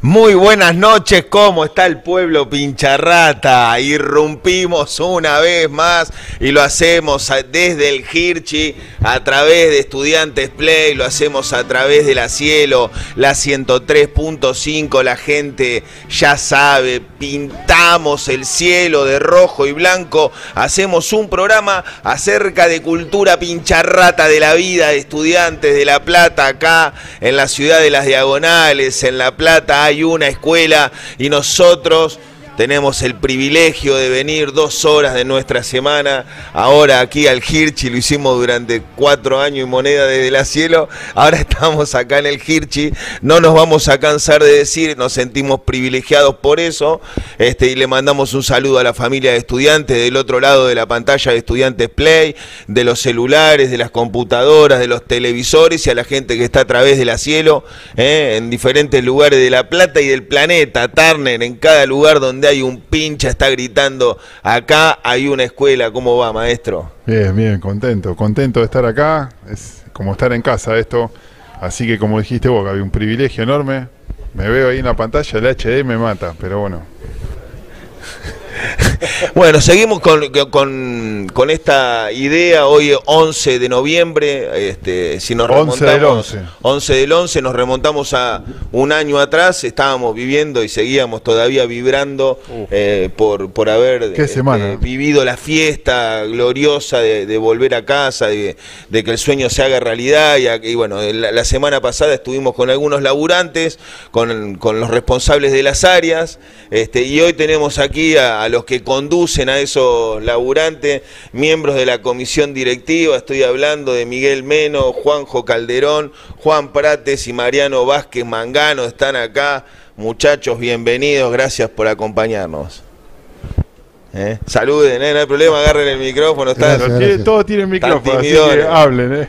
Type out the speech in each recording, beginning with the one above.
Muy buenas noches, ¿cómo está el pueblo pincharrata? Irrumpimos una vez más y lo hacemos desde el Hirchi a través de Estudiantes Play, lo hacemos a través de la Cielo, la 103.5, la gente ya sabe, pintamos el cielo de rojo y blanco, hacemos un programa acerca de cultura pincharrata de la vida de estudiantes de La Plata acá en la ciudad de las Diagonales, en La Plata hay una escuela y nosotros tenemos el privilegio de venir dos horas de nuestra semana, ahora aquí al Hirchi, lo hicimos durante cuatro años y moneda desde la cielo, ahora estamos acá en el Hirchi, no nos vamos a cansar de decir, nos sentimos privilegiados por eso, este, y le mandamos un saludo a la familia de estudiantes del otro lado de la pantalla de Estudiantes Play, de los celulares, de las computadoras, de los televisores y a la gente que está a través de la cielo, eh, en diferentes lugares de La Plata y del planeta, Turner, en cada lugar donde hay un pincha, está gritando, acá hay una escuela, ¿cómo va, maestro? Bien, bien, contento, contento de estar acá, es como estar en casa esto, así que como dijiste vos, había un privilegio enorme, me veo ahí en la pantalla, el HD me mata, pero bueno, bueno, seguimos con, con, esta idea. Hoy 11 de noviembre, este, si nos 11 del 11. 11 del 11, nos remontamos a un año atrás, estábamos viviendo y seguíamos todavía vibrando eh, por, por haber este, vivido la fiesta gloriosa de, volver a casa, de, que el sueño se haga realidad. Y, bueno, la, semana pasada estuvimos con algunos laburantes, con, con los responsables de las áreas, este, y hoy tenemos aquí a los que conducen a esos laburantes, miembros de la comisión directiva, estoy hablando de Miguel Meno, Juanjo Calderón, Juan Prates y Mariano Vázquez Mangano, están acá. Muchachos, bienvenidos, gracias por acompañarnos. ¿Eh? Saluden, ¿eh? no hay problema, agarren el micrófono. todos tienen micrófono, así que hablen. ¿eh?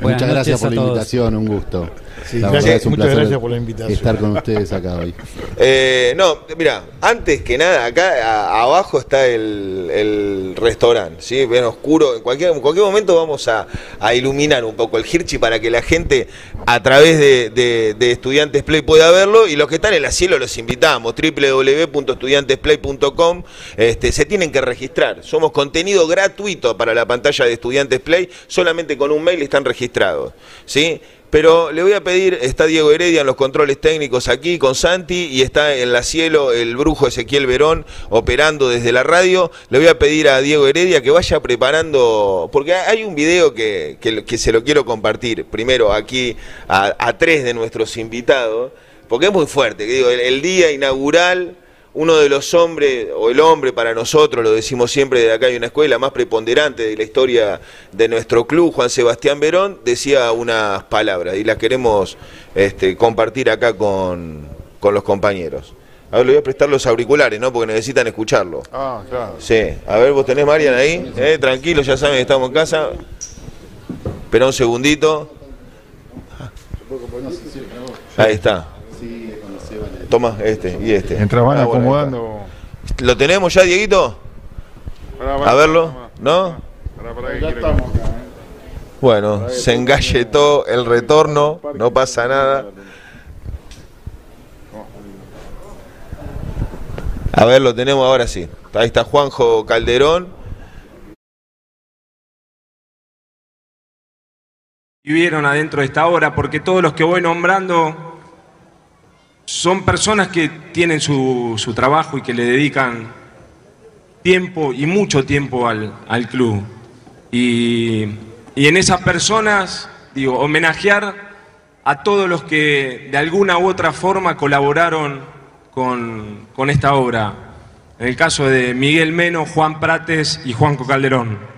Muchas gracias por la invitación, un gusto muchas gracias por la invitación. Estar con ustedes acá hoy. Eh, no, mira, antes que nada, acá abajo está el, restaurante, ¿sí? Bien oscuro. En cualquier, en cualquier momento vamos a, iluminar un poco el Hirchi para que la gente a través de, Estudiantes Play pueda verlo y los que están en la cielo los invitamos. www.estudiantesplay.com este, se tienen que registrar. Somos contenido gratuito para la pantalla de Estudiantes Play, solamente con un mail están registrados, ¿sí? Pero le voy a pedir, está Diego Heredia en los controles técnicos aquí con Santi y está en la cielo el brujo Ezequiel Verón operando desde la radio. Le voy a pedir a Diego Heredia que vaya preparando, porque hay un video que, que, se lo quiero compartir primero aquí a, tres de nuestros invitados, porque es muy fuerte, que digo, el día inaugural uno de los hombres, o el hombre para nosotros, lo decimos siempre de acá hay una escuela más preponderante de la historia de nuestro club, Juan Sebastián Verón, decía unas palabras y las queremos este, compartir acá con, los compañeros. A ver, le voy a prestar los auriculares, ¿no? Porque necesitan escucharlo. Ah, claro. Sí. A ver, vos tenés Marian ahí. ¿Eh? Tranquilo, ya saben que estamos en casa. Espera un segundito. Ahí está. Toma este y este. Mientras van ah, acomodando. ¿Lo tenemos ya, Dieguito? a verlo, ¿no? ya estamos acá, ¿eh? Bueno, se engalletó el retorno, no pasa nada. A ver, lo tenemos ahora sí. Ahí está Juanjo Calderón. Vivieron adentro de esta obra, porque todos los que voy nombrando son personas que tienen su, trabajo y que le dedican tiempo y mucho tiempo al, club. Y, en esas personas, digo, homenajear a todos los que de alguna u otra forma colaboraron con, con esta obra. En el caso de Miguel Meno, Juan Prates y Juanco Calderón.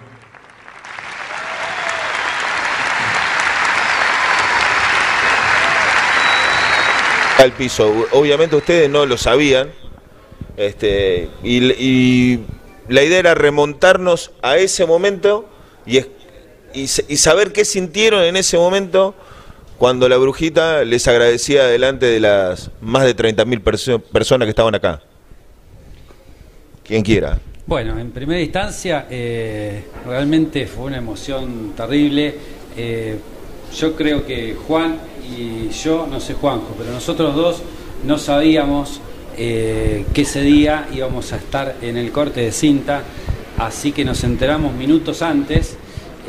Al piso. Obviamente ustedes no lo sabían. Este, y, la idea era remontarnos a ese momento y, y, saber qué sintieron en ese momento cuando la brujita les agradecía delante de las más de 30.000 personas que estaban acá. Quien quiera. Bueno, en primera instancia, eh, realmente fue una emoción terrible. Eh, yo creo que Juan y yo, no sé Juanjo, pero nosotros dos no sabíamos que ese día íbamos a estar en el corte de cinta, así que nos enteramos minutos antes.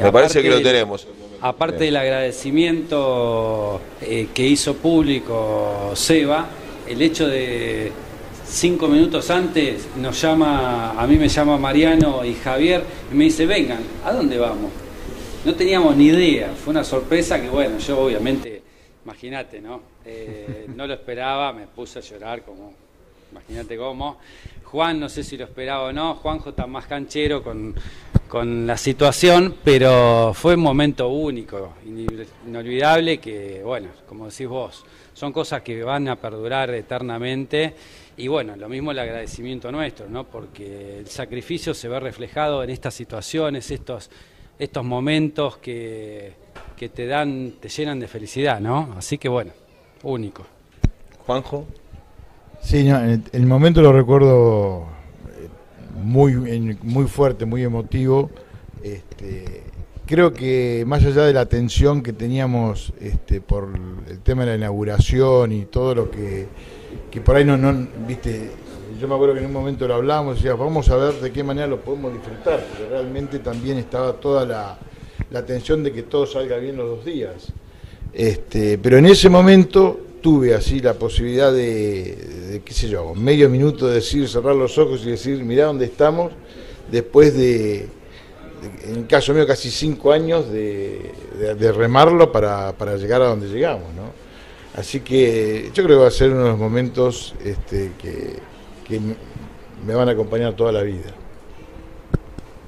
Me parece que lo tenemos. Aparte del agradecimiento que hizo público Seba, el hecho de cinco minutos antes nos llama, a mí me llama Mariano y Javier y me dice, vengan, ¿a dónde vamos? No teníamos ni idea, fue una sorpresa que bueno, yo obviamente, imagínate, ¿no? Eh, no lo esperaba, me puse a llorar como, imagínate cómo. Juan, no sé si lo esperaba o no, Juanjo está más canchero con, con la situación, pero fue un momento único, inolvidable, que bueno, como decís vos, son cosas que van a perdurar eternamente y bueno, lo mismo el agradecimiento nuestro, ¿no? Porque el sacrificio se ve reflejado en estas situaciones, estos, estos momentos que, te dan, te llenan de felicidad, ¿no? Así que bueno, único. Juanjo. Sí, el, momento lo recuerdo eh, muy, muy fuerte, muy emotivo. Este, creo que más allá de la tensión que teníamos este, por el tema de la inauguración y todo lo que que por ahí no, no, viste, yo me acuerdo que en un momento lo hablamos, y decía, vamos a ver de qué manera lo podemos disfrutar, porque realmente también estaba toda la, la tensión de que todo salga bien los dos días. Este, pero en ese momento tuve así la posibilidad de, qué sé yo, medio minuto de decir, cerrar los ojos y decir, mirá dónde estamos, después de, en el caso mío, casi cinco años de, de remarlo para, para llegar a donde llegamos, ¿no? Así que yo creo que va a ser uno de los momentos este, que, me van a acompañar toda la vida.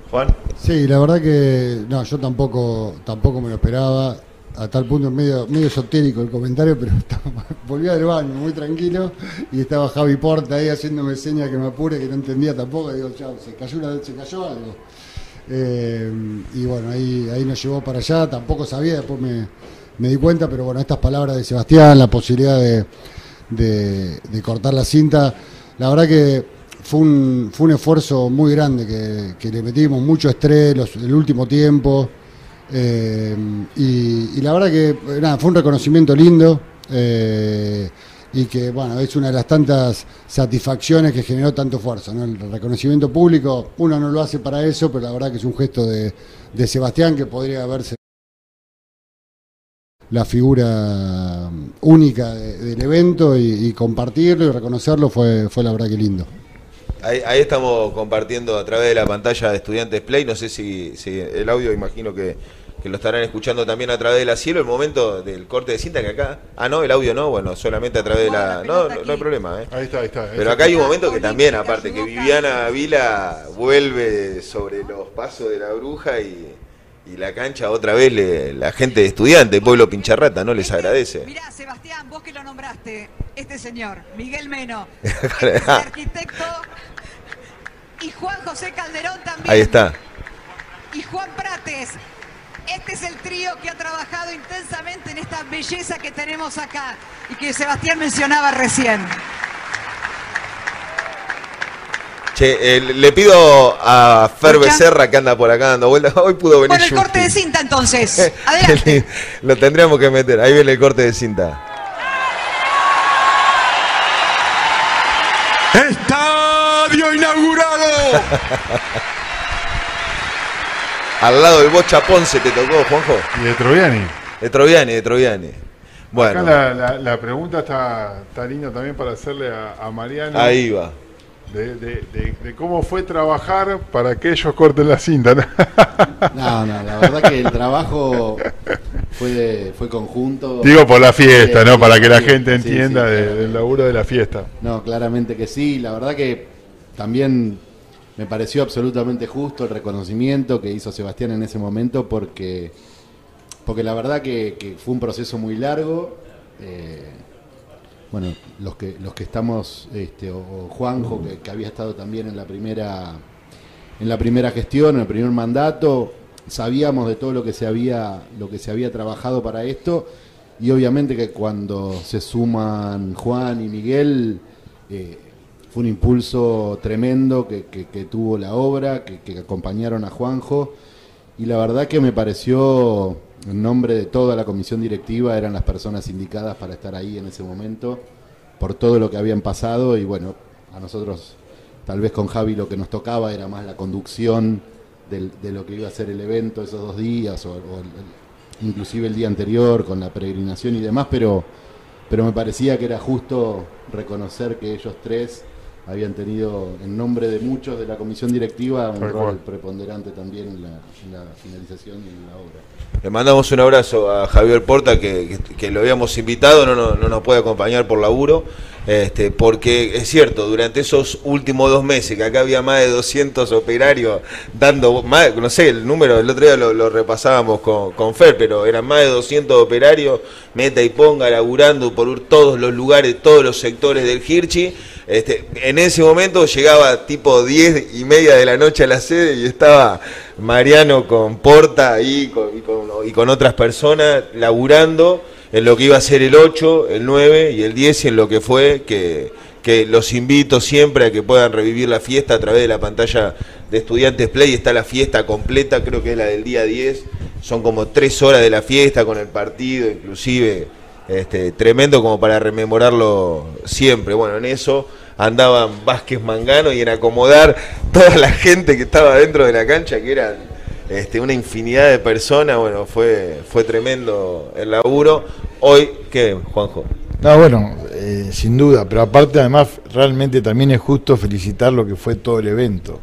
Juan. Sí, la verdad que no, yo tampoco, tampoco me lo esperaba. A tal punto medio, medio esotérico el comentario, pero volví del baño muy tranquilo y estaba Javi Porta ahí haciéndome señas que me apure, que no entendía tampoco. digo, chao, se cayó, una, se cayó algo. Eh, y bueno, ahí, ahí nos llevó para allá, tampoco sabía, después me, me di cuenta, pero bueno, estas palabras de Sebastián, la posibilidad de, de, cortar la cinta, la verdad que fue un, fue un esfuerzo muy grande que, le metimos, mucho estrés el último tiempo. Eh, y, la verdad que nada, fue un reconocimiento lindo eh, y que bueno, es una de las tantas satisfacciones que generó tanto esfuerzo. El reconocimiento público, uno no lo hace para eso, pero la verdad que es un gesto de, de Sebastián que podría haberse la figura única del evento y, compartirlo y reconocerlo fue, fue la verdad que lindo. Ahí, estamos compartiendo a través de la pantalla de Estudiantes Play, no sé si, el audio imagino que, lo estarán escuchando también a través de la cielo, el momento del corte de cinta que acá, ah no, el audio no, bueno, solamente a través de la... No, no, hay problema, ¿eh? Ahí está, ahí está. Pero acá hay un momento que también, aparte, que Viviana Vila vuelve sobre los pasos de la bruja y y la cancha otra vez la gente de estudiante, Pueblo Pincharrata, ¿no? Les agradece. Mirá, Sebastián, vos que lo nombraste, este señor, Miguel Meno, este arquitecto, y Juan José Calderón también. Ahí está. Y Juan Prates. Este es el trío que ha trabajado intensamente en esta belleza que tenemos acá y que Sebastián mencionaba recién. Eh, le pido a Fer Becerra que anda por acá dando vueltas. Hoy pudo venir. Bueno, el corte de cinta entonces. Adelante. Lo tendríamos que meter. Ahí viene el corte de cinta. Estadio inaugurado. Al lado del Bocha Ponce te tocó, Juanjo. Y de Troviani. De Troviani, de Troviani. Bueno. Acá la, pregunta está, está linda también para hacerle a, a Mariano. Ahí va de, cómo fue trabajar para que ellos corten la cinta. ¿no? no, la verdad que el trabajo fue, fue conjunto. Digo por la fiesta, ¿no? Para que la gente entienda del laburo de la fiesta. No, claramente que sí. La verdad que también me pareció absolutamente justo el reconocimiento que hizo Sebastián en ese momento porque, porque la verdad que, fue un proceso muy largo. Eh, bueno, los que, los que estamos, este, o Juanjo, que, había estado también en la primera en la primera gestión, en el primer mandato, sabíamos de todo lo que se había, lo que se había trabajado para esto, y obviamente que cuando se suman Juan y Miguel, eh, fue un impulso tremendo que, que tuvo la obra, que, acompañaron a Juanjo, y la verdad que me pareció en nombre de toda la comisión directiva, eran las personas indicadas para estar ahí en ese momento. por todo lo que habían pasado y bueno, a nosotros tal vez con Javi lo que nos tocaba era más la conducción del- de lo que iba a ser el evento esos dos días o, el- inclusive el día anterior con la peregrinación y demás, pero, pero me parecía que era justo reconocer que ellos tres habían tenido en nombre de muchos de la comisión directiva un rol preponderante también en la, en la finalización y en la obra. Le mandamos un abrazo a Javier Porta, que, que- que lo habíamos invitado, no, no, no nos puede acompañar por laburo, este, porque es cierto, durante esos últimos dos meses, que acá había más de 200 operarios dando, más, no sé, el número, el otro día lo, lo repasábamos con, con Fer, pero eran más de 200 operarios, meta y ponga, laburando por todos los lugares, todos los sectores del Hirchi. Este, en ese momento llegaba tipo 10 y media de la noche a la sede y estaba Mariano con Porta ahí y, con, y con otras personas laburando en lo que iba a ser el 8, el 9 y el 10 y en lo que fue que, que los invito siempre a que puedan revivir la fiesta a través de la pantalla de Estudiantes Play. Está la fiesta completa, creo que es la del día 10. Son como tres horas de la fiesta con el partido, inclusive este, tremendo como para rememorarlo siempre. Bueno, en eso andaban Vázquez Mangano y en acomodar toda la gente que estaba dentro de la cancha, que eran este, una infinidad de personas. Bueno, fue, fue tremendo el laburo. Hoy, ¿qué, Juanjo? No, bueno, eh, sin duda, pero aparte además realmente también es justo felicitar lo que fue todo el evento,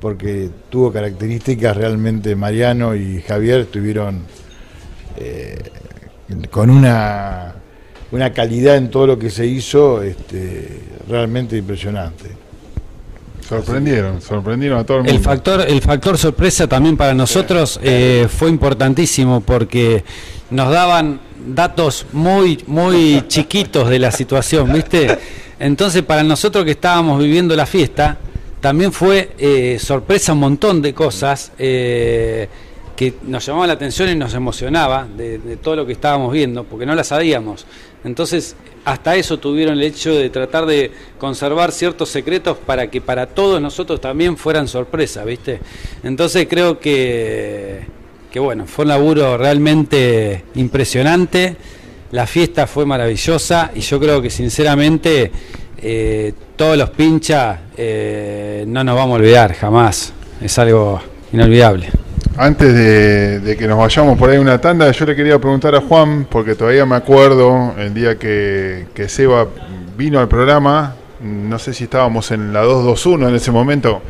porque tuvo características realmente Mariano y Javier estuvieron eh, con una, una calidad en todo lo que se hizo este, realmente impresionante. Sorprendieron, sorprendieron a todo el mundo. El factor, el factor sorpresa también para nosotros eh, fue importantísimo porque nos daban datos muy, muy chiquitos de la situación, ¿viste? Entonces para nosotros que estábamos viviendo la fiesta, también fue eh, sorpresa un montón de cosas eh, que nos llamaba la atención y nos emocionaba de, de todo lo que estábamos viendo, porque no la sabíamos. Entonces, hasta eso tuvieron el hecho de tratar de conservar ciertos secretos para que para todos nosotros también fueran sorpresa, ¿viste? Entonces creo que, que bueno, fue un laburo realmente impresionante, la fiesta fue maravillosa y yo creo que sinceramente eh, todos los pinchas eh, no nos vamos a olvidar jamás, es algo inolvidable. Antes de, que nos vayamos por ahí una tanda, yo le quería preguntar a Juan, porque todavía me acuerdo el día que, que Seba vino al programa, no sé si estábamos en la 221 en ese momento,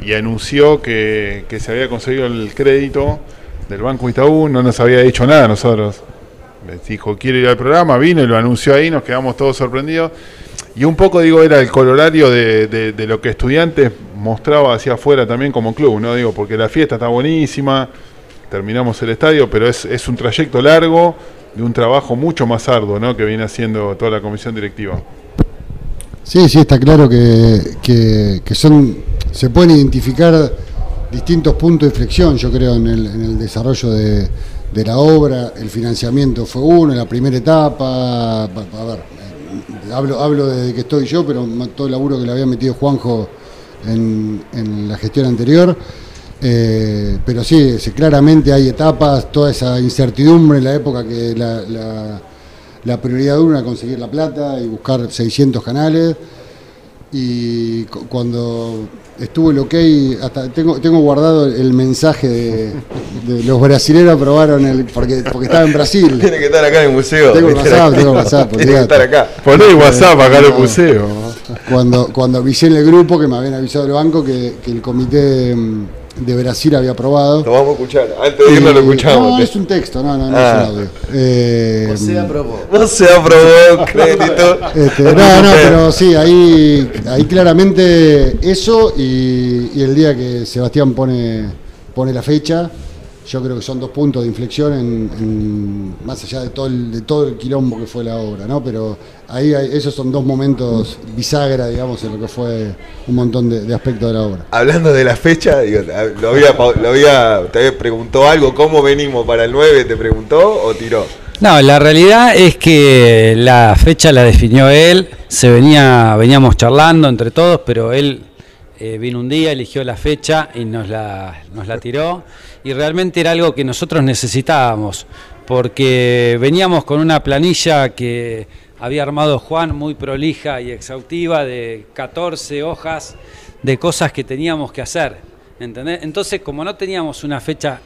y anunció que, que se había conseguido el crédito del Banco Itaú, no nos había dicho nada a nosotros. Me dijo, quiero ir al programa, vino y lo anunció ahí, nos quedamos todos sorprendidos. Y un poco, digo, era el colorario de, de- lo que estudiantes mostraba hacia afuera también como club, ¿no? Digo, porque la fiesta está buenísima, terminamos el estadio, pero es, es un trayecto largo de un trabajo mucho más arduo, ¿no? Que viene haciendo toda la comisión directiva. Sí, sí, está claro que, que- que son, se pueden identificar distintos puntos de inflexión, yo creo, en el, en el desarrollo de, de la obra. El financiamiento fue uno, la primera etapa. pa- pa- A ver, hablo, hablo desde que estoy yo, pero todo el laburo que le había metido Juanjo en, en la gestión anterior. Eh, pero sí, claramente hay etapas, toda esa incertidumbre en la época que la, la- prioridad uno era conseguir la plata y buscar 600 canales. Y cu- cuando estuvo el ok, hasta tengo, tengo guardado el mensaje de, de los brasileños aprobaron el. Porque, porque estaba en Brasil. Tiene que estar acá en el museo. Tengo el. WhatsApp, tengo el WhatsApp, Tiene que estar acá. Poné WhatsApp acá en el museo. Cuando, cuando avisé en el grupo, que me habían avisado del banco, que, que el comité mm, de Brasil había aprobado. Lo vamos a escuchar. Antes de irnos lo Y- escuchamos. No, es un texto, no, no, no Ah. es un audio. Eh, José aprobó. No se aprobó crédito. Este, no, no, pero sí, ahí, ahí claramente eso y, y el día que Sebastián pone, pone la fecha, yo creo que son dos puntos de inflexión en, en- más allá de todo, el, de todo el quilombo que fue la obra, ¿no? Pero ahí hay- esos son dos momentos bisagra, digamos, en lo que fue un montón de, de aspectos de la obra. Hablando de la fecha, digo, lo había, lo había, te preguntó algo, ¿cómo venimos para el 9? ¿Te preguntó o tiró? No, la realidad es que la fecha la definió él, se venía, veníamos charlando entre todos, pero él eh, vino un día, eligió la fecha y nos la, nos la tiró. Y realmente era algo que nosotros necesitábamos, porque veníamos con una planilla que había armado Juan, muy prolija y exhaustiva, de 14 hojas de cosas que teníamos que hacer. ¿entendés? Entonces, como no teníamos una fecha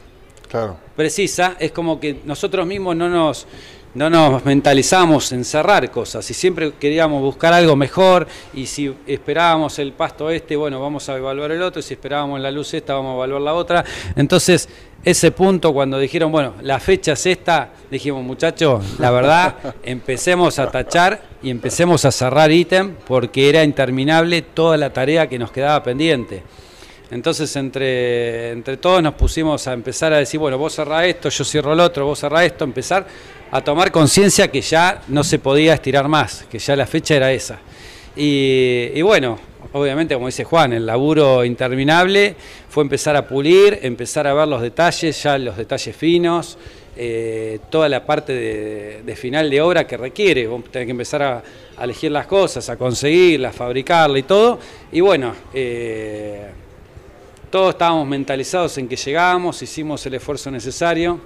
Claro. precisa, es como que nosotros mismos no nos, no nos mentalizamos en cerrar cosas y siempre queríamos buscar algo mejor y si esperábamos el pasto este, bueno, vamos a evaluar el otro y si esperábamos la luz esta, vamos a evaluar la otra. Entonces, ese punto cuando dijeron, bueno, la fecha es esta, dijimos, muchachos, la verdad, empecemos a tachar y empecemos a cerrar ítem porque era interminable toda la tarea que nos quedaba pendiente. Entonces entre, entre todos nos pusimos a empezar a decir, bueno, vos cerrá esto, yo cierro el otro, vos cerrá esto, empezar a tomar conciencia que ya no se podía estirar más, que ya la fecha era esa. Y, bueno, obviamente como dice Juan, el laburo interminable fue empezar a pulir, empezar a ver los detalles, ya los detalles finos, eh, toda la parte de, final de obra que requiere, vos tenés que empezar a, a elegir las cosas, a conseguirlas, fabricarlas y todo. Y bueno, eh, todos estábamos mentalizados en que llegábamos, hicimos el esfuerzo necesario.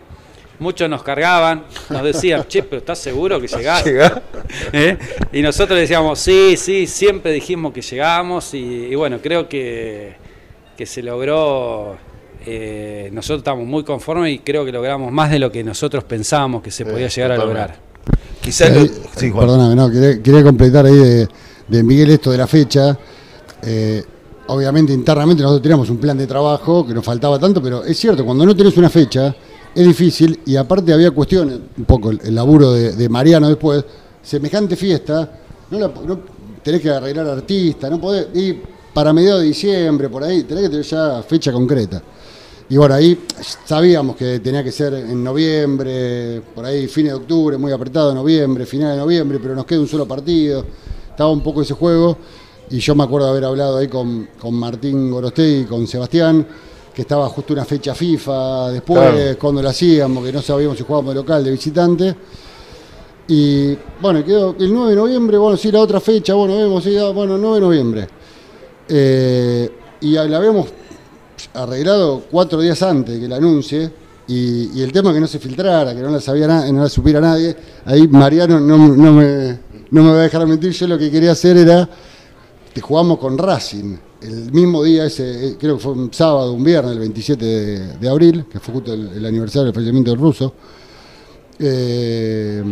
Muchos nos cargaban, nos decían, che, pero ¿estás seguro que llegás? Llegá. ¿Eh? Y nosotros decíamos, sí, sí, siempre dijimos que llegábamos y, y bueno, creo que, que se logró, eh, nosotros estamos muy conformes y creo que logramos más de lo que nosotros pensábamos que se podía llegar a lograr. Quizás Ahí- lo- sí, Juan. Perdóname, no, quería, quería completar ahí de, de Miguel esto de la fecha. Obviamente internamente nosotros teníamos un plan de trabajo que nos faltaba tanto, pero es cierto, cuando no tenés una fecha es difícil y aparte había cuestiones, un poco el, laburo de, Mariano después, semejante fiesta, no tenés que arreglar artista, no podés, y para mediados de diciembre, por ahí, tenés que tener ya fecha concreta. Y bueno, ahí sabíamos que tenía que ser en noviembre, por ahí fines de octubre, muy apretado, noviembre, final de noviembre, pero nos queda un solo partido. Estaba un poco ese juego. Y yo me acuerdo de haber hablado ahí con, con Martín Gorostegui y con Sebastián, que estaba justo una fecha FIFA después, Claro. cuando lo hacíamos, que no sabíamos si jugábamos de local, de visitante. Y bueno, quedó el 9 de noviembre, bueno, sí, la otra fecha, bueno, vemos, sí, ah, bueno, 9 de noviembre. Eh, y la habíamos arreglado cuatro días antes que la anuncie y, y el tema que no se filtrara, que no la sabía no la supiera nadie, ahí Mariano no, no me, no me va a dejar mentir, yo lo que quería hacer era que jugamos con Racing el mismo día, ese, eh, creo que fue un sábado, un viernes, el 27 de, de abril, que fue justo el, el aniversario del fallecimiento del ruso. Eh,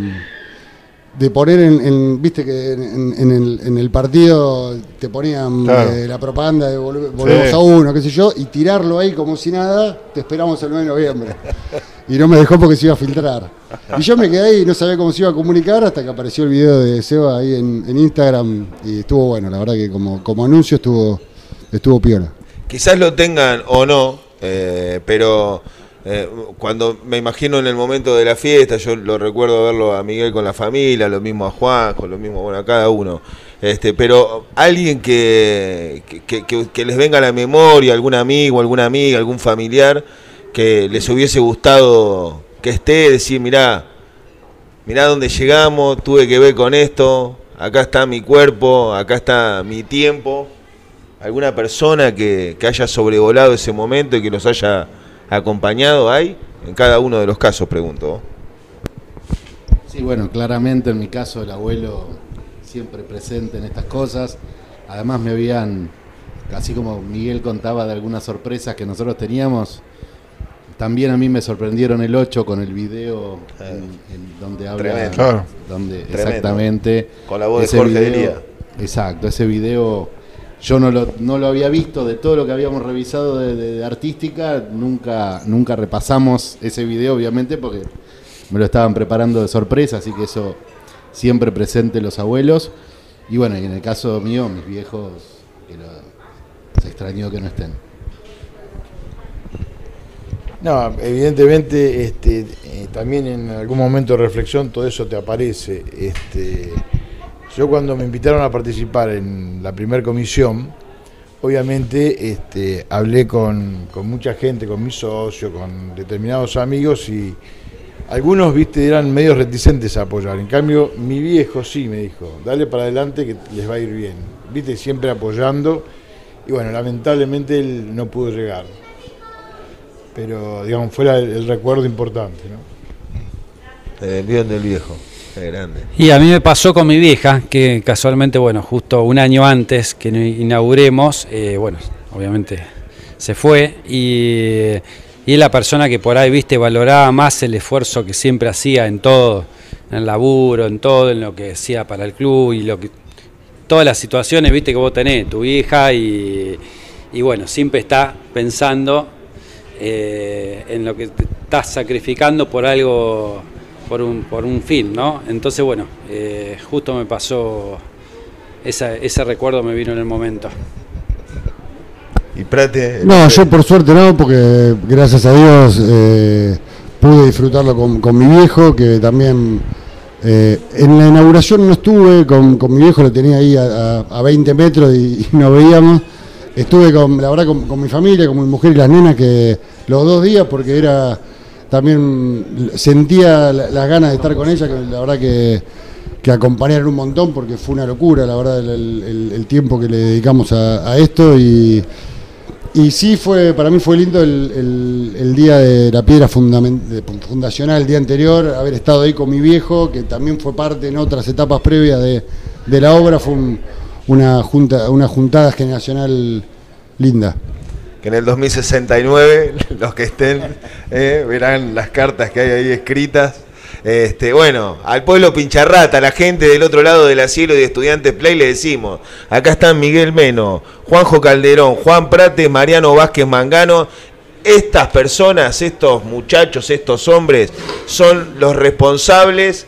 de poner en, en- viste que en, en el, en el partido te ponían Claro. eh, la propaganda de volve- volvemos Sí. a uno, qué sé yo, y tirarlo ahí como si nada, te esperamos el 9 de noviembre. Y no me dejó porque se iba a filtrar. Y yo me quedé ahí y no sabía cómo se iba a comunicar hasta que apareció el video de Seba ahí en, en Instagram y estuvo bueno, la verdad que como, como anuncio estuvo, estuvo piola. Quizás lo tengan o no, eh, pero eh, cuando me imagino en el momento de la fiesta, yo lo recuerdo verlo a Miguel con la familia, lo mismo a Juanjo, lo mismo bueno, a cada uno. Este, pero alguien que, que, que- que les venga a la memoria, algún amigo, alguna amiga, algún familiar, que les hubiese gustado que esté, decir, mirá, mirá dónde llegamos, tuve que ver con esto, acá está mi cuerpo, acá está mi tiempo. ¿Alguna persona que, que haya sobrevolado ese momento y que los haya acompañado hay? En cada uno de los casos, pregunto. Sí, bueno, claramente en mi caso el abuelo siempre presente en estas cosas. Además me habían, así como Miguel contaba de algunas sorpresas que nosotros teníamos, también a mí me sorprendieron el 8 con el video en- en donde habla, Tremendo. Donde Tremendo. exactamente Con la voz de ese Jorge video- Delía. Exacto, ese video yo no lo, no lo había visto de todo lo que habíamos revisado de, artística, nunca, nunca repasamos ese video obviamente porque me lo estaban preparando de sorpresa, así que eso siempre presente los abuelos. Y bueno, y en el caso mío, mis viejos, que se extrañó que no estén. No, evidentemente este, eh, también en algún momento de reflexión todo eso te aparece. Este, yo cuando me invitaron a participar en la primera comisión, obviamente este, hablé con, con mucha gente, con mi socio, con determinados amigos y algunos, viste, eran medio reticentes a apoyar. En cambio, mi viejo sí me dijo, dale para adelante que les va a ir bien. Viste, siempre apoyando. Y bueno, lamentablemente él no pudo llegar pero digamos fuera el, recuerdo importante ¿no? El bien del viejo. Y a mí me pasó con mi vieja, que casualmente, bueno, justo un año antes que inauguremos, eh, bueno, obviamente se fue y, y es la persona que por ahí, viste, valoraba más el esfuerzo que siempre hacía en todo, en el laburo, en todo, en lo que hacía para el club y lo que todas las situaciones, viste, que vos tenés, tu vieja y, y bueno, siempre está pensando eh, en lo que te estás sacrificando por algo, por un, por un fin, ¿no? Entonces, bueno, eh, justo me pasó, ese recuerdo me vino en el momento. ¿Y Prate? No, yo por suerte no, porque gracias a Dios eh, pude disfrutarlo con, con, mi viejo, que también en la inauguración no estuve, con, con, mi viejo lo tenía ahí a, a, 20 metros y, y nos veíamos estuve con, la verdad, con, mi familia, con mi mujer y las nenas, que los dos días, porque era también sentía las ganas de estar con ella, que la verdad que, que acompañaron un montón, porque fue una locura, la verdad, el, tiempo que le dedicamos a, esto. Y, y, sí, fue para mí fue lindo el, día de la piedra fundacional, el día anterior, haber estado ahí con mi viejo, que también fue parte en otras etapas previas de, de la obra, fue un una, junta, una juntada generacional linda. Que en el 2069 los que estén eh, verán las cartas que hay ahí escritas. Este, bueno, al pueblo Pincharrata, a la gente del otro lado del asilo y de Estudiantes Play le decimos, acá están Miguel Meno, Juanjo Calderón, Juan Prate, Mariano Vázquez Mangano. Estas personas, estos muchachos, estos hombres, son los responsables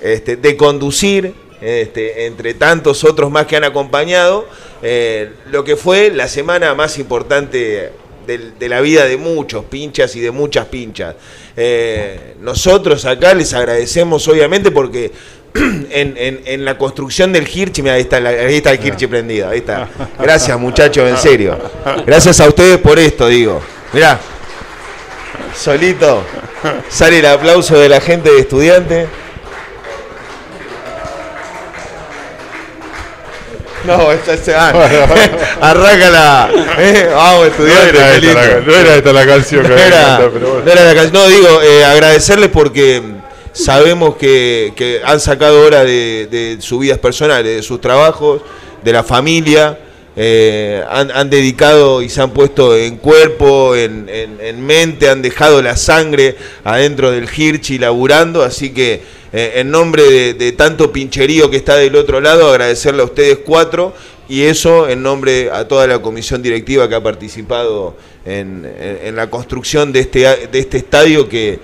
este, de conducir este, entre tantos otros más que han acompañado, eh, lo que fue la semana más importante de, la vida de muchos pinchas y de muchas pinchas. Eh, nosotros acá les agradecemos obviamente porque en, la construcción del Hirchi, ahí está, ahí está el Hirchi prendido, ahí está. Gracias muchachos, en serio. Gracias a ustedes por esto, digo. Mirá, solito sale el aplauso de la gente de estudiantes. No, esta se Arráncala. Eh, vamos, estudiar. No, era esta la canción que no era, no era la canción. No, digo, eh, agradecerles porque sabemos que, han sacado hora de, sus vidas personales, de sus trabajos, de la familia. Eh, han, dedicado y se han puesto en cuerpo, en, en mente, han dejado la sangre adentro del Hirchi laburando, así que eh, en nombre de, tanto pincherío que está del otro lado, agradecerle a ustedes cuatro y eso en nombre a toda la comisión directiva que ha participado en, la construcción de este, este estadio que,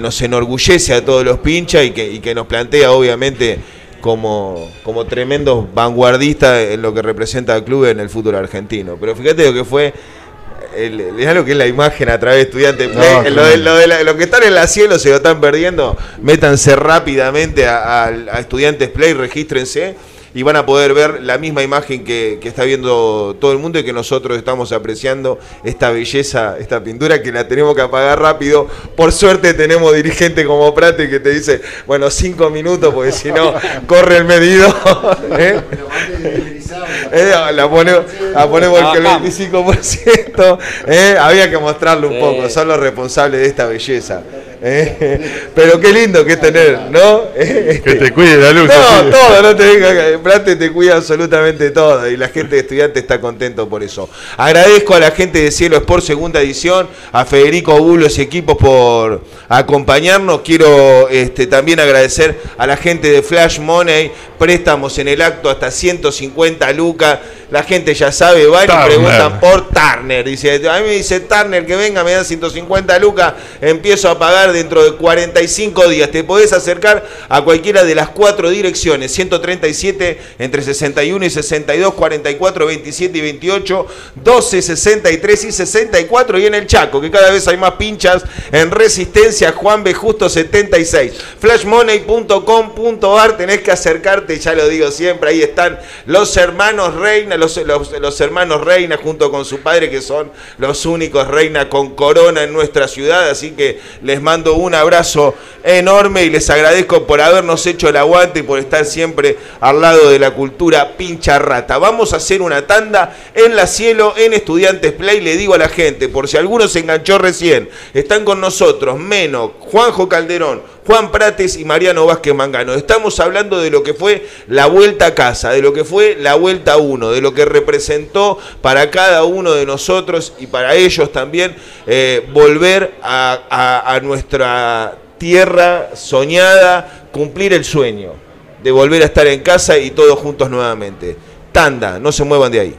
nos enorgullece a todos los pinchas y que nos plantea obviamente como, como tremendos vanguardistas en lo que representa el club en el fútbol argentino. Pero fíjate lo que fue el, lo que es la imagen a través de estudiantes. Lo, lo, que están en la cielo se lo están perdiendo, métanse rápidamente a, a estudiantes play, regístrense y van a poder ver la misma imagen que, está viendo todo el mundo y que nosotros estamos apreciando esta belleza, esta pintura que la tenemos que apagar rápido. Por suerte tenemos dirigente como Prate que te dice, bueno, cinco minutos porque si no corre el medido. ¿eh? Eh, la, ponemos, la ponemos el 25%. ¿eh? Había que mostrarlo un poco, son los responsables de esta belleza. Eh, pero qué lindo que es tener, ¿no? que te cuide la luz. No, todo, no te diga, Prate te cuida absolutamente todo y la gente de estudiante está contento por eso. Agradezco a la gente de Cielo Sport segunda edición, a Federico Bulos y equipos por acompañarnos. Quiero este, también agradecer a la gente de Flash Money, préstamos en el acto hasta 150 lucas la gente ya sabe, van y preguntan por Turner. Dice, a mí me dice Turner que venga, me dan 150 lucas, empiezo a pagar dentro de 45 días. Te podés acercar a cualquiera de las cuatro direcciones, 137 entre 61 y 62, 44, 27 y 28, 12, 63 y 64 y en el Chaco, que cada vez hay más pinchas en resistencia, Juan B. Justo 76. Flashmoney.com.ar, tenés que acercarte, ya lo digo siempre, ahí están los hermanos Reina, los, hermanos Reina junto con su padre, que son los únicos Reina con corona en nuestra ciudad. Así que les mando un abrazo enorme y les agradezco por habernos hecho el aguante y por estar siempre al lado de la cultura pincha rata. Vamos a hacer una tanda en la cielo en Estudiantes Play. Le digo a la gente, por si alguno se enganchó recién, están con nosotros Meno, Juanjo Calderón, Juan Prates y Mariano Vázquez Mangano. Estamos hablando de lo que fue la vuelta a casa, de lo que fue la vuelta 1, de lo que representó para cada uno de nosotros y para ellos también eh, volver a, a nuestra tierra soñada, cumplir el sueño de volver a estar en casa y todos juntos nuevamente. Tanda, no se muevan de ahí.